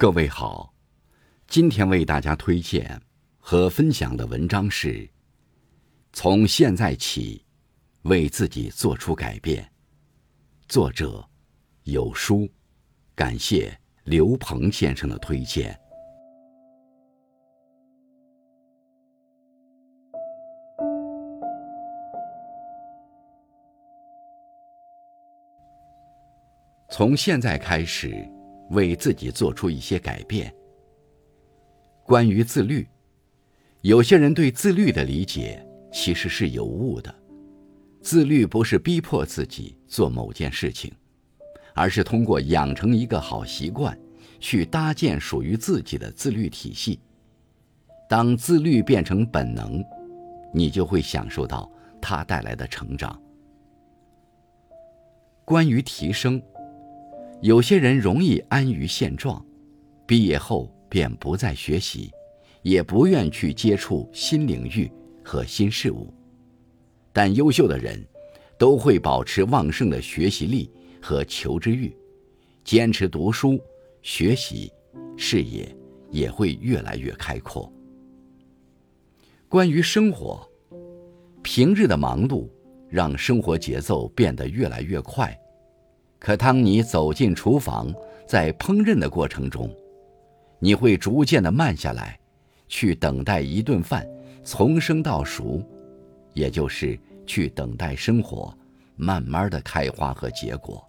各位好，今天为大家推荐和分享的文章是：从现在起，为自己做出改变。作者有书，感谢刘鹏先生的推荐。从现在开始。为自己做出一些改变。关于自律，有些人对自律的理解其实是有误的。自律不是逼迫自己做某件事情，而是通过养成一个好习惯，去搭建属于自己的自律体系。当自律变成本能，你就会享受到它带来的成长。关于提升。有些人容易安于现状，毕业后便不再学习，也不愿去接触新领域和新事物。但优秀的人，都会保持旺盛的学习力和求知欲，坚持读书学习，视野也会越来越开阔。关于生活，平日的忙碌让生活节奏变得越来越快。可当你走进厨房，在烹饪的过程中，你会逐渐的慢下来，去等待一顿饭从生到熟，也就是去等待生活慢慢的开花和结果。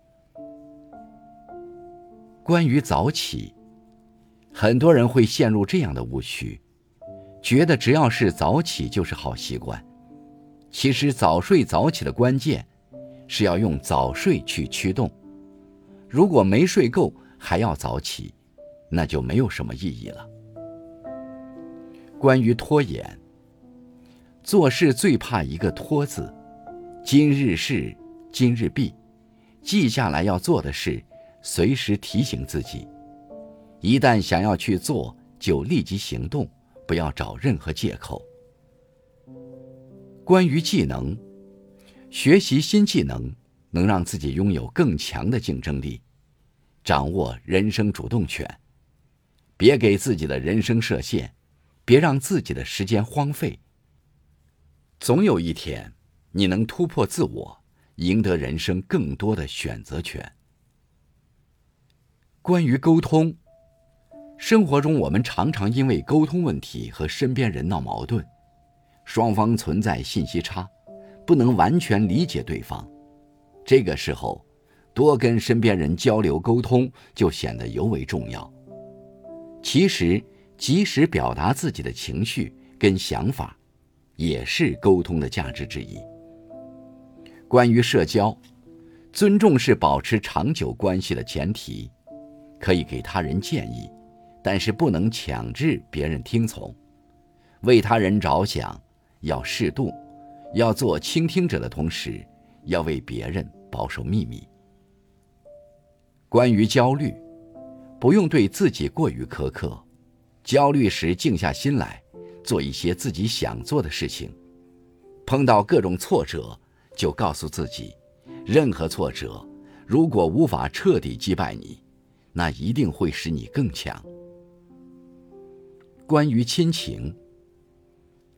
关于早起，很多人会陷入这样的误区，觉得只要是早起就是好习惯。其实早睡早起的关键，是要用早睡去驱动。如果没睡够还要早起，那就没有什么意义了。关于拖延，做事最怕一个“拖”字，今日事今日毕，记下来要做的事，随时提醒自己。一旦想要去做，就立即行动，不要找任何借口。关于技能，学习新技能。能让自己拥有更强的竞争力，掌握人生主动权，别给自己的人生设限，别让自己的时间荒废。总有一天，你能突破自我，赢得人生更多的选择权。关于沟通，生活中我们常常因为沟通问题和身边人闹矛盾，双方存在信息差，不能完全理解对方。这个时候，多跟身边人交流沟通就显得尤为重要。其实，及时表达自己的情绪跟想法，也是沟通的价值之一。关于社交，尊重是保持长久关系的前提。可以给他人建议，但是不能强制别人听从。为他人着想，要适度，要做倾听者的同时，要为别人。保守秘密。关于焦虑，不用对自己过于苛刻。焦虑时，静下心来，做一些自己想做的事情。碰到各种挫折，就告诉自己，任何挫折如果无法彻底击败你，那一定会使你更强。关于亲情，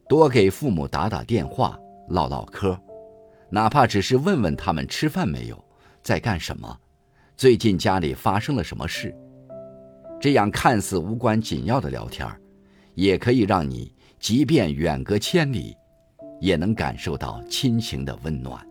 多给父母打打电话，唠唠嗑。哪怕只是问问他们吃饭没有，在干什么，最近家里发生了什么事，这样看似无关紧要的聊天也可以让你即便远隔千里，也能感受到亲情的温暖。